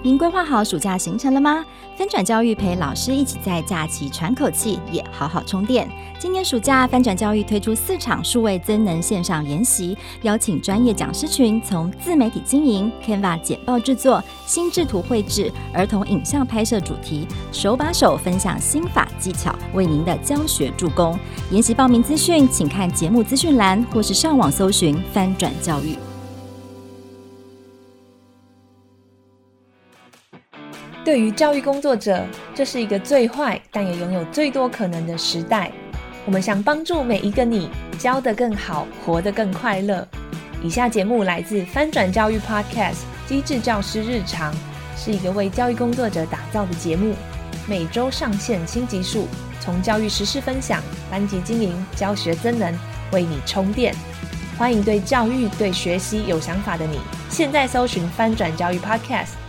您规划好暑假行程了吗？翻转教育陪老师一起在假期喘口气，也好好充电。今年暑假，翻转教育推出四场数位增能线上研习，邀请专业讲师群，从自媒体经营、Canva 简报制作、心智图绘制、儿童影像拍摄主题，手把手分享心法技巧，为您的教学助攻。研习报名资讯，请看节目资讯栏，或是上网搜寻翻转教育。对于教育工作者，这是一个最坏但也拥有最多可能的时代。我们想帮助每一个你，教得更好，活得更快乐。以下节目来自翻转教育 Podcast《机智教师日常》，是一个为教育工作者打造的节目，每周上线新集数，从教育时事分享、班级经营、教学增能，为你充电。欢迎对教育、对学习有想法的你，现在搜寻翻转教育 Podcast。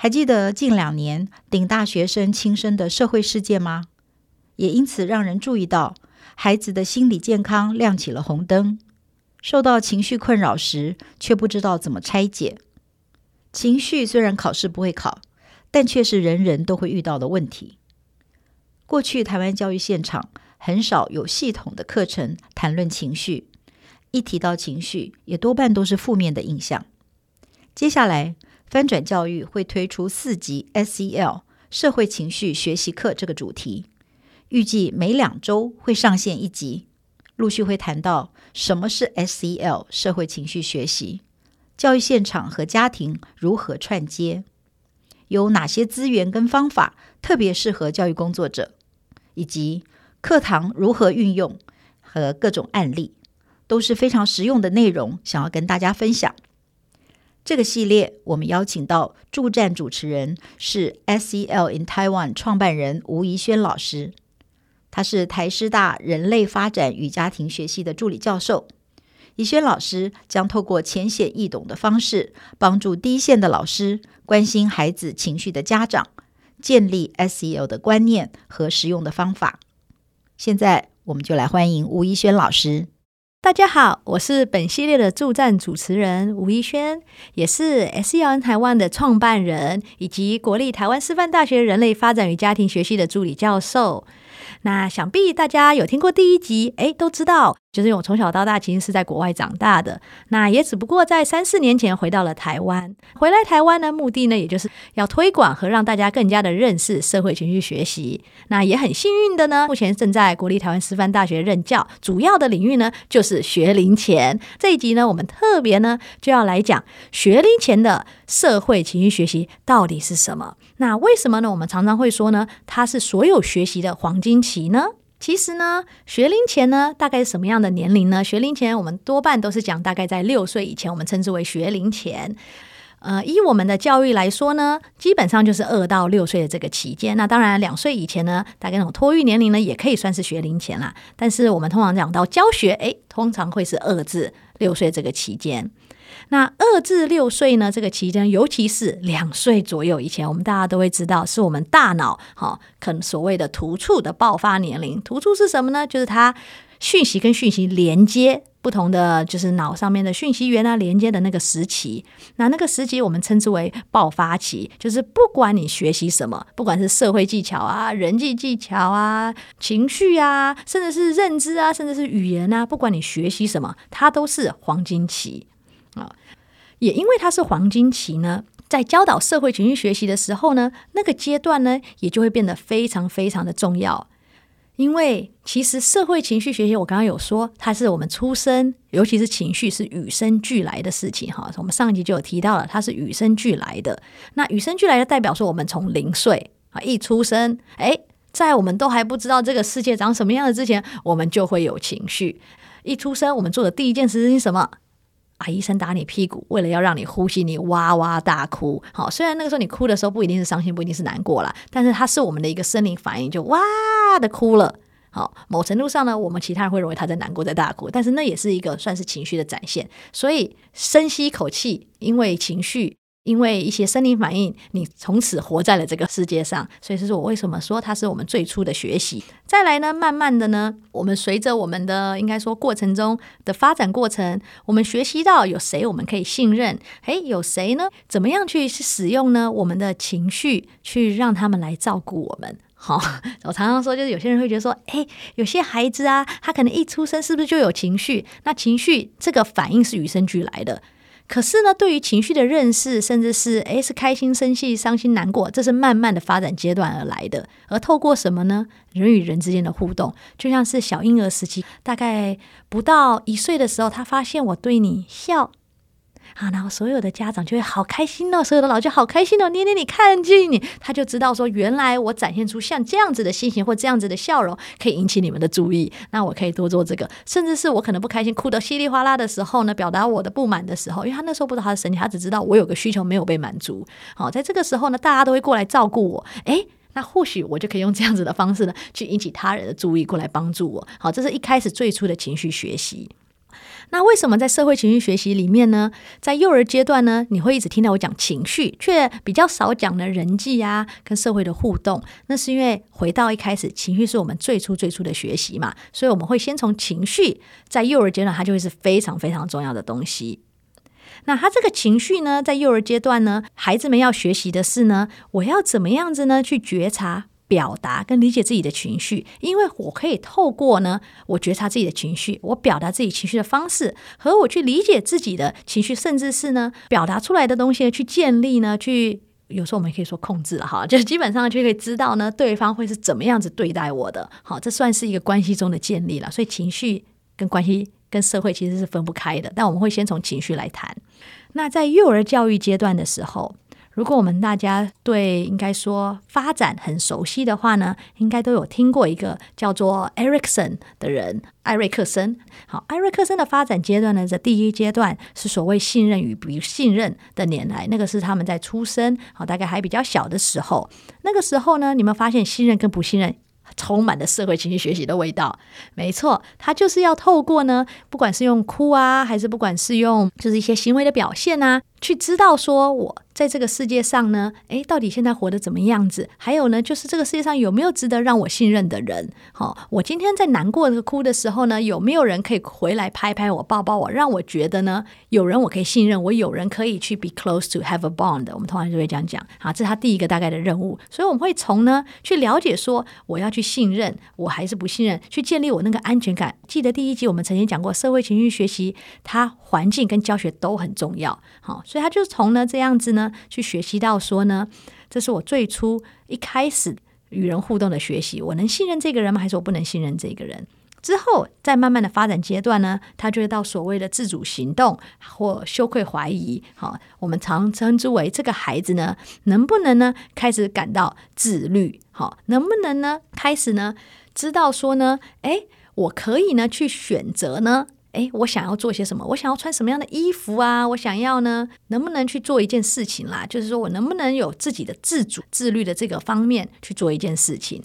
还记得近两年顶大学生轻生的社会事件吗？也因此让人注意到孩子的心理健康亮起了红灯。受到情绪困扰时，却不知道怎么拆解。情绪虽然考试不会考，但却是人人都会遇到的问题。过去台湾教育现场很少有系统的课程谈论情绪，一提到情绪，也多半都是负面的印象。接下来。翻转教育会推出四集 SEL 社会情绪学习课这个主题，预计每两周会上线一集，陆续会谈到什么是 SEL 社会情绪学习，教育现场和家庭如何串接，有哪些资源跟方法特别适合教育工作者，以及课堂如何运用和各种案例，都是非常实用的内容，想要跟大家分享。这个系列，我们邀请到助战主持人是 SEL in Taiwan 创办人吴怡轩老师，他是台师大人类发展与家庭学系的助理教授。怡轩老师将透过浅显易懂的方式，帮助第一线的老师、关心孩子情绪的家长，建立 SEL 的观念和实用的方法。现在，我们就来欢迎吴怡轩老师。大家好，我是本系列的助战主持人吴一轩，也是 SEN 台湾的创办人，以及国立台湾师范大学人类发展与家庭学系的助理教授。那想必大家有听过第一集，诶，都知道，就是我从小到大其实是在国外长大的，那也只不过在三四年前回到了台湾。回来台湾的目的呢，也就是要推广和让大家更加的认识社会情绪学习。那也很幸运的呢，目前正在国立台湾师范大学任教，主要的领域呢就是学龄前。这一集呢，我们特别呢就要来讲学龄前的社会情绪学习到底是什么。那为什么呢？我们常常会说呢，它是所有学习的黄金期呢？其实呢，学龄前呢，大概是什么样的年龄呢？学龄前我们多半都是讲大概在六岁以前，我们称之为学龄前。呃，以我们的教育来说呢，基本上就是二到六岁的这个期间。那当然，两岁以前呢，大概那种托育年龄呢，也可以算是学龄前啦。但是我们通常讲到教学，诶，通常会是二至六岁这个期间。那二至六岁呢，这个期间，尤其是两岁左右以前，我们大家都会知道，是我们大脑哈，可能所谓的突触的爆发年龄。突触是什么呢？就是它讯息跟讯息连接不同的，就是脑上面的讯息源啊，连接的那个时期。那那个时期我们称之为爆发期，就是不管你学习什么，不管是社会技巧啊、人际技巧啊、情绪啊，甚至是认知啊，甚至是语言啊，不管你学习什么，它都是黄金期。也因为它是黄金期呢，在教导社会情绪学习的时候呢，那个阶段呢，也就会变得非常非常的重要。因为其实社会情绪学习，我刚刚有说，它是我们出生，尤其是情绪是与生俱来的事情哈。我们上一集就有提到了，它是与生俱来的。那与生俱来的代表说，我们从零岁啊一出生，诶，在我们都还不知道这个世界长什么样的之前，我们就会有情绪。一出生，我们做的第一件事情是什么？啊，医生打你屁股，为了要让你呼吸，你哇哇大哭。好，虽然那个时候你哭的时候不一定是伤心，不一定是难过啦，但是它是我们的一个生理反应，就哇的哭了。好，某程度上呢，我们其他人会认为他在难过，在大哭，但是那也是一个算是情绪的展现。所以深吸一口气，因为情绪。因为一些生理反应，你从此活在了这个世界上，所以这是我为什么说它是我们最初的学习。再来呢，慢慢的呢，我们随着我们的应该说过程中的发展过程，我们学习到有谁我们可以信任，诶，有谁呢？怎么样去使用呢？我们的情绪去让他们来照顾我们。好，我常常说，就是有些人会觉得说，诶，有些孩子啊，他可能一出生是不是就有情绪？那情绪这个反应是与生俱来的。可是呢，对于情绪的认识，甚至是诶，是开心、生气、伤心、难过，这是慢慢的发展阶段而来的。而透过什么呢？人与人之间的互动，就像是小婴儿时期，大概不到一岁的时候，他发现我对你笑。啊，然后所有的家长就会好开心哦，所有的老师好开心哦，捏捏你，看见你，他就知道说，原来我展现出像这样子的心情或这样子的笑容，可以引起你们的注意。那我可以多做这个，甚至是我可能不开心，哭得稀里哗啦的时候呢，表达我的不满的时候，因为他那时候不知道他的神情，他只知道我有个需求没有被满足。好，在这个时候呢，大家都会过来照顾我，诶，那或许我就可以用这样子的方式呢，去引起他人的注意，过来帮助我。好，这是一开始最初的情绪学习。那为什么在社会情绪学习里面呢，在幼儿阶段呢，你会一直听到我讲情绪，却比较少讲的人际啊，跟社会的互动？那是因为回到一开始，情绪是我们最初最初的学习嘛，所以我们会先从情绪，在幼儿阶段它就会是非常非常重要的东西。那他这个情绪呢，在幼儿阶段呢，孩子们要学习的是呢，我要怎么样子呢去觉察？表达跟理解自己的情绪，因为我可以透过呢，我觉察自己的情绪，我表达自己情绪的方式，和我去理解自己的情绪，甚至是呢，表达出来的东西去建立呢，去有时候我们可以说控制了哈，就是基本上就可以知道呢，对方会是怎么样子对待我的，好，这算是一个关系中的建立了。所以情绪跟关系跟社会其实是分不开的，但我们会先从情绪来谈。那在幼儿教育阶段的时候。如果我们大家对应该说发展很熟悉的话呢，应该都有听过一个叫做艾瑞克森的人，艾瑞克森。好，艾瑞克森的发展阶段呢，在第一阶段是所谓信任与不信任的年来，那个是他们在出生，好，大概还比较小的时候。那个时候呢，你们发现信任跟不信任充满了社会情绪学习的味道。没错，他就是要透过呢，不管是用哭啊，还是不管是用就是一些行为的表现啊，去知道说我。在这个世界上呢，诶，到底现在活得怎么样子？还有呢，就是这个世界上有没有值得让我信任的人？好、哦，我今天在难过的哭的时候呢，有没有人可以回来拍拍我、抱抱我，让我觉得呢，有人我可以信任，我有人可以去 be close to have a bond。我们通常就会这样讲，好，这是他第一个大概的任务。所以我们会从呢去了解说，我要去信任，我还是不信任，去建立我那个安全感。记得第一集我们曾经讲过，社会情绪学习，它环境跟教学都很重要。好，所以他就从呢这样子呢。去学习到说呢，这是我最初一开始与人互动的学习。我能信任这个人吗？还是我不能信任这个人？之后在慢慢的发展阶段呢，他就会到所谓的自主行动或羞愧怀疑。好，我们常称之为这个孩子呢，能不能呢开始感到自律？好，能不能呢开始呢知道说呢，诶，我可以呢去选择呢？诶，我想要做些什么？我想要穿什么样的衣服啊？我想要呢，能不能去做一件事情啦？就是说我能不能有自己的自主、自律的这个方面去做一件事情？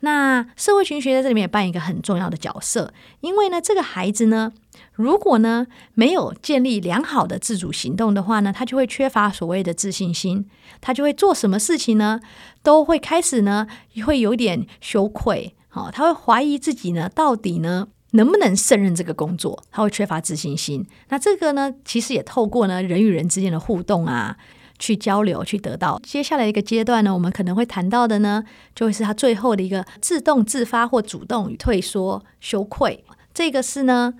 那社会群学在这里面也扮演一个很重要的角色，因为呢，这个孩子呢，如果呢没有建立良好的自主行动的话呢，他就会缺乏所谓的自信心，他就会做什么事情呢，都会开始呢会有点羞愧，好，他会怀疑自己呢，到底呢。能不能胜任这个工作？他会缺乏自信心。那这个呢，其实也透过呢人与人之间的互动啊，去交流，去得到。接下来一个阶段呢，我们可能会谈到的呢，就会是他最后的一个自动自发或主动与退缩、羞愧。这个是呢，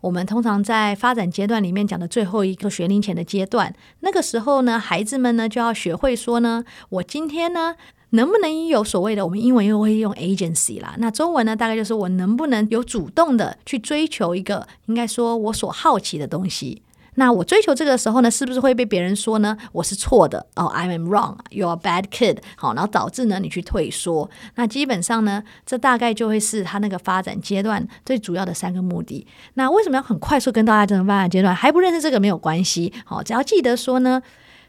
我们通常在发展阶段里面讲的最后一个学龄前的阶段。那个时候呢，孩子们呢就要学会说呢，我今天呢。能不能有所谓的，我们英文又会用 agency 啦，那中文呢，大概就是我能不能有主动的去追求一个，应该说我所好奇的东西。那我追求这个时候呢，是不是会被别人说呢？我是错的哦，I am wrong，you're bad kid。好，然后导致呢你去退缩。那基本上呢，这大概就会是他那个发展阶段最主要的三个目的。那为什么要很快速跟大家这种发展阶段？还不认识这个没有关系。好，只要记得说呢，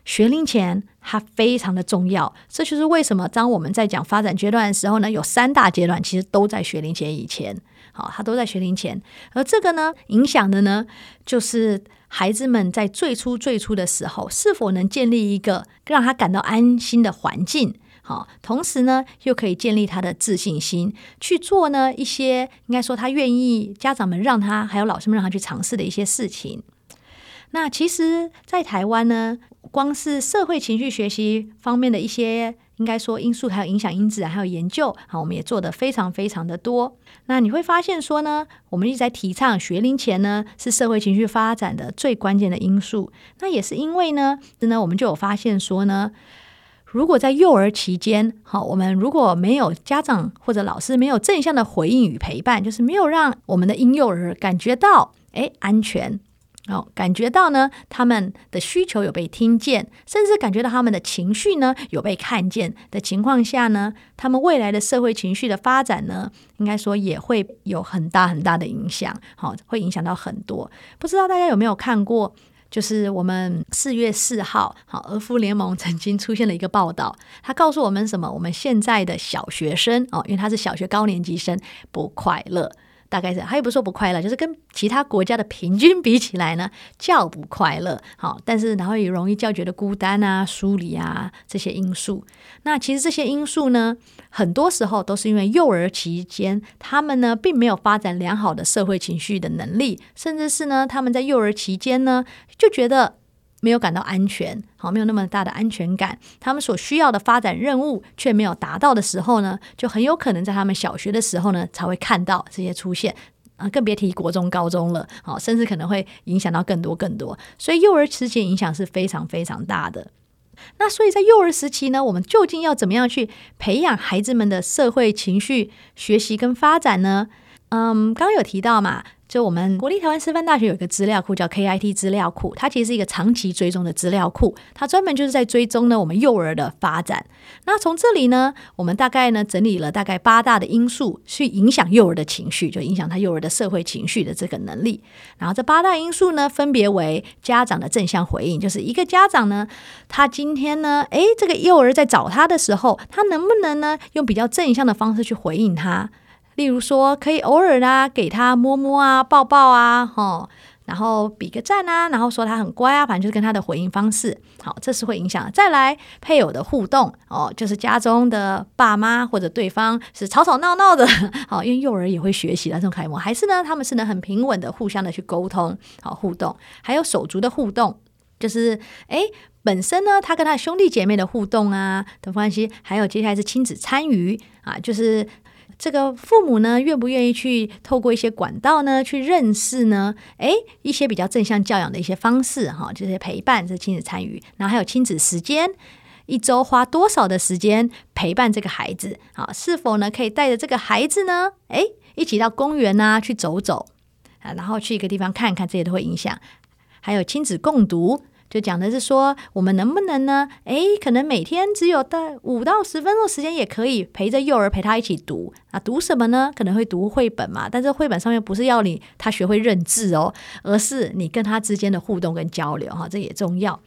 学龄前它非常的重要。这就是为什么当我们在讲发展阶段的时候呢，有三大阶段，其实都在学龄前以前。好，它都在学龄前，而这个呢，影响的呢，就是孩子们在最初最初的时候，是否能建立一个让他感到安心的环境。好，同时呢，又可以建立他的自信心，去做呢一些应该说他愿意家长们让他还有老师们让他去尝试的一些事情。那其实，在台湾呢，光是社会情绪学习方面的一些。应该说因素还有影响因子还有研究，好，我们也做得非常非常的多。那你会发现说呢，我们一直在提倡学龄前呢是社会情绪发展的最关键的因素。那也是因为呢，真的我们就有发现说呢，如果在幼儿期间，好，我们如果没有家长或者老师没有正向的回应与陪伴，就是没有让我们的婴幼儿感觉到诶安全。哦，感觉到呢，他们的需求有被听见，甚至感觉到他们的情绪呢有被看见的情况下呢，他们未来的社会情绪的发展呢，应该说也会有很大很大的影响。好，会影响到很多。不知道大家有没有看过，就是我们四月四号，好，儿福联盟曾经出现了一个报道，他告诉我们什么？我们现在的小学生哦，因为他是小学高年级生，不快乐。大概是，他也不说不快乐，就是跟其他国家的平均比起来呢，较不快乐。好，但是然后也容易较觉得孤单啊、疏离啊这些因素。那其实这些因素呢，很多时候都是因为幼儿期间他们呢并没有发展良好的社会情绪的能力，甚至是呢他们在幼儿期间呢就觉得。没有感到安全，好，没有那么大的安全感。他们所需要的发展任务却没有达到的时候呢，就很有可能在他们小学的时候呢才会看到这些出现啊，更别提国中、高中了，好，甚至可能会影响到更多更多。所以幼儿时期影响是非常非常大的。那所以在幼儿时期呢，我们究竟要怎么样去培养孩子们的社会情绪学习跟发展呢？嗯，刚刚有提到嘛。就我们国立台湾师范大学有一个资料库叫 KIT 资料库，它其实是一个长期追踪的资料库，它专门就是在追踪呢我们幼儿的发展。那从这里呢，我们大概呢整理了大概八大的因素去影响幼儿的情绪，就影响他幼儿的社会情绪的这个能力。然后这八大因素呢，分别为家长的正向回应，就是一个家长呢，他今天呢，诶，这个幼儿在找他的时候，他能不能呢用比较正向的方式去回应他？例如说，可以偶尔啦，给他摸摸啊、抱抱啊，吼，然后比个赞啊，然后说他很乖啊，反正就是跟他的回应方式，好，这是会影响。再来，配偶的互动哦，就是家中的爸妈或者对方是吵吵闹闹的，好，因为幼儿也会学习的这种楷模，还是呢，他们是能很平稳的互相的去沟通，好，互动，还有手足的互动，就是诶，本身呢，他跟他兄弟姐妹的互动啊的关系，还有接下来是亲子参与啊，就是。这个父母呢，愿不愿意去透过一些管道呢，去认识呢？诶，一些比较正向教养的一些方式哈，这些陪伴，这亲子参与，然后还有亲子时间，一周花多少的时间陪伴这个孩子？啊，是否呢可以带着这个孩子呢？诶，一起到公园呐去走走啊，然后去一个地方看看，这些都会影响。还有亲子共读。就讲的是说，我们能不能呢？诶，可能每天只有在五到十分钟时间，也可以陪着幼儿陪他一起读啊。读什么呢？可能会读绘本嘛，但是绘本上面不是要你他学会认字哦，而是你跟他之间的互动跟交流哈，这也重要。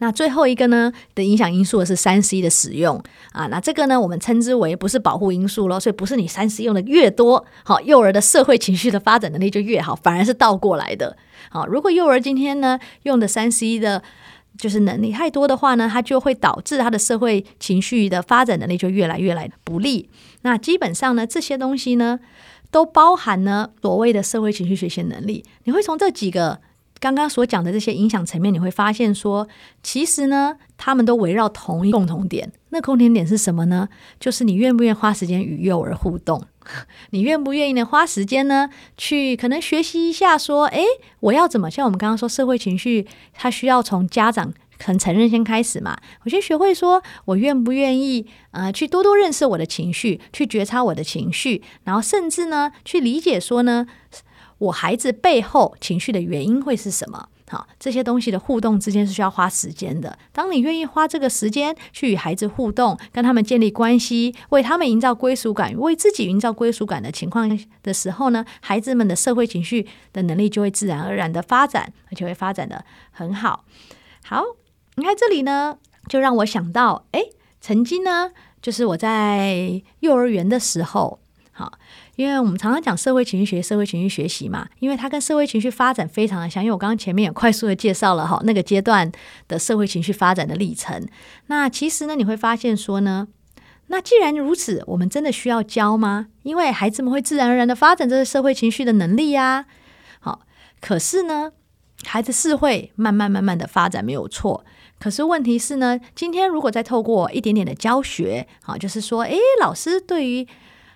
那最后一个呢的影响因素是三 C 的使用啊，那这个呢我们称之为不是保护因素咯，所以不是你三 C 用的越多，好，幼儿的社会情绪的发展能力就越好，反而是倒过来的。好，如果幼儿今天呢用的三 C 的，就是能力太多的话呢，他就会导致他的社会情绪的发展能力就越来越来不利。那基本上呢，这些东西呢，都包含呢所谓的社会情绪学习能力。你会从这几个刚刚所讲的这些影响层面，你会发现说，其实呢，他们都围绕同一共同点。那共同点是什么呢？就是你愿不愿意花时间与幼儿互动。你愿不愿意呢？花时间呢，去可能学习一下，说，诶，我要怎么？像我们刚刚说，社会情绪，它需要从家长肯承认先开始嘛。我先学会说，我愿不愿意，呃，去多多认识我的情绪，去觉察我的情绪，然后甚至呢，去理解说呢，我孩子背后情绪的原因会是什么。好，这些东西的互动之间是需要花时间的。当你愿意花这个时间去与孩子互动，跟他们建立关系，为他们营造归属感，为自己营造归属感的情况的时候呢，孩子们的社会情绪的能力就会自然而然的发展，而且会发展的很好。好，你看这里呢，就让我想到，哎，曾经呢，就是我在幼儿园的时候，好。因为我们常常讲社会情绪学、社会情绪学习嘛，因为它跟社会情绪发展非常的像。因为我刚刚前面也快速的介绍了哈，那个阶段的社会情绪发展的历程。那其实呢，你会发现说呢，那既然如此，我们真的需要教吗？因为孩子们会自然而然的发展这个社会情绪的能力呀。好，可是呢，孩子是会慢慢慢慢的发展没有错。可是问题是呢，今天如果再透过一点点的教学，好，就是说，诶，老师对于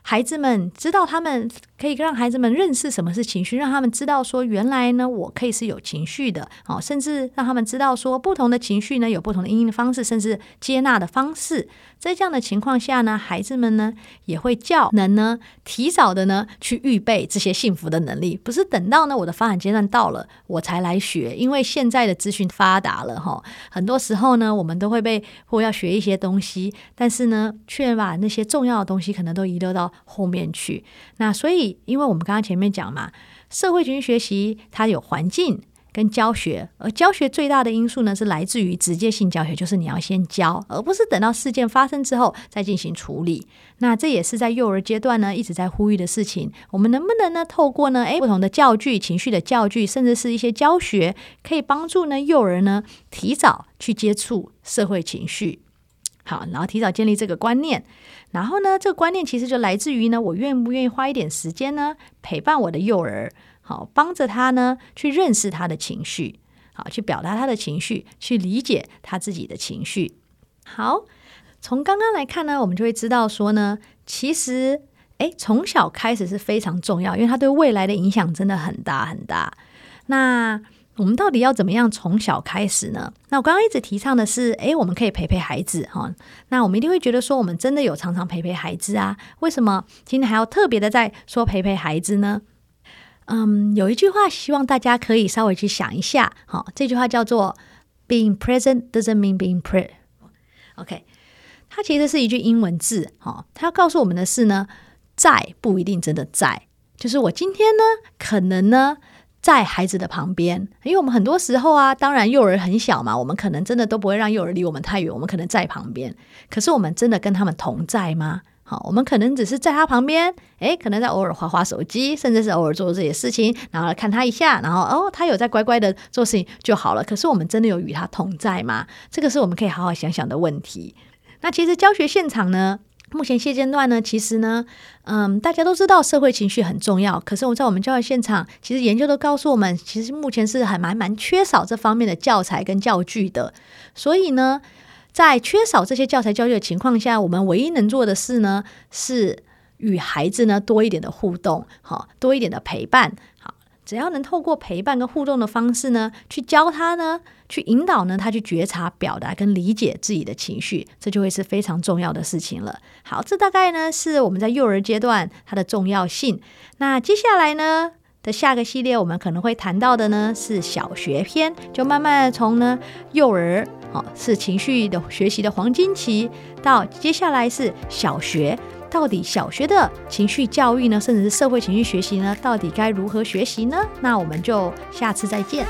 孩子们知道，他们可以让孩子们认识什么是情绪，让他们知道说，原来呢，我可以是有情绪的，哦，甚至让他们知道说，不同的情绪呢，有不同的应的方式，甚至接纳的方式。在这样的情况下呢，孩子们呢也会较能呢提早的呢去预备这些幸福的能力，不是等到呢我的发展阶段到了我才来学，因为现在的资讯发达了哈，很多时候呢我们都会被或要学一些东西，但是呢却把那些重要的东西可能都遗留到后面去。那所以，因为我们刚刚前面讲嘛，社会情绪学习它有环境。跟教学，而教学最大的因素呢，是来自于直接性教学，就是你要先教，而不是等到事件发生之后再进行处理。那这也是在幼儿阶段呢一直在呼吁的事情。我们能不能呢透过呢诶不同的教具、情绪的教具，甚至是一些教学，可以帮助呢幼儿呢提早去接触社会情绪，好，然后提早建立这个观念。然后呢，这个观念其实就来自于呢，我愿不愿意花一点时间呢陪伴我的幼儿。好，帮着他呢，去认识他的情绪，好，去表达他的情绪，去理解他自己的情绪。好，从刚刚来看呢，我们就会知道说呢，其实，诶，从小开始是非常重要，因为他对未来的影响真的很大很大。那我们到底要怎么样从小开始呢？那我刚刚一直提倡的是，诶，我们可以陪陪孩子哈。那我们一定会觉得说，我们真的有常常陪陪孩子啊？为什么今天还要特别的在说陪陪孩子呢？嗯，有一句话，希望大家可以稍微去想一下。好，这句话叫做 “Being present doesn't mean being present”。OK，它其实是一句英文字。好，它要告诉我们的是呢，在不一定真的在。就是我今天呢，可能呢，在孩子的旁边，因为我们很多时候啊，当然幼儿很小嘛，我们可能真的都不会让幼儿离我们太远，我们可能在旁边。可是我们真的跟他们同在吗？好，我们可能只是在他旁边，诶，可能在偶尔划划手机，甚至是偶尔做这些事情，然后来看他一下，然后哦，他有在乖乖的做事情就好了。可是我们真的有与他同在吗？这个是我们可以好好想想的问题。那其实教学现场呢，目前现阶段呢，其实呢，嗯，大家都知道社会情绪很重要，可是我在我们教学现场，其实研究都告诉我们，其实目前是还蛮蛮缺少这方面的教材跟教具的，所以呢。在缺少这些教材教育的情况下，我们唯一能做的事呢，是与孩子呢多一点的互动，好，多一点的陪伴，只要能透过陪伴跟互动的方式呢，去教他呢，去引导呢，他去觉察、表达跟理解自己的情绪，这就会是非常重要的事情了。好，这大概呢是我们在幼儿阶段它的重要性。那接下来呢的下个系列，我们可能会谈到的呢是小学篇，就慢慢从呢幼儿。哦，是情绪的学习的黄金期，到接下来是小学，到底小学的情绪教育呢，甚至是社会情绪学习呢，到底该如何学习呢？那我们就下次再见。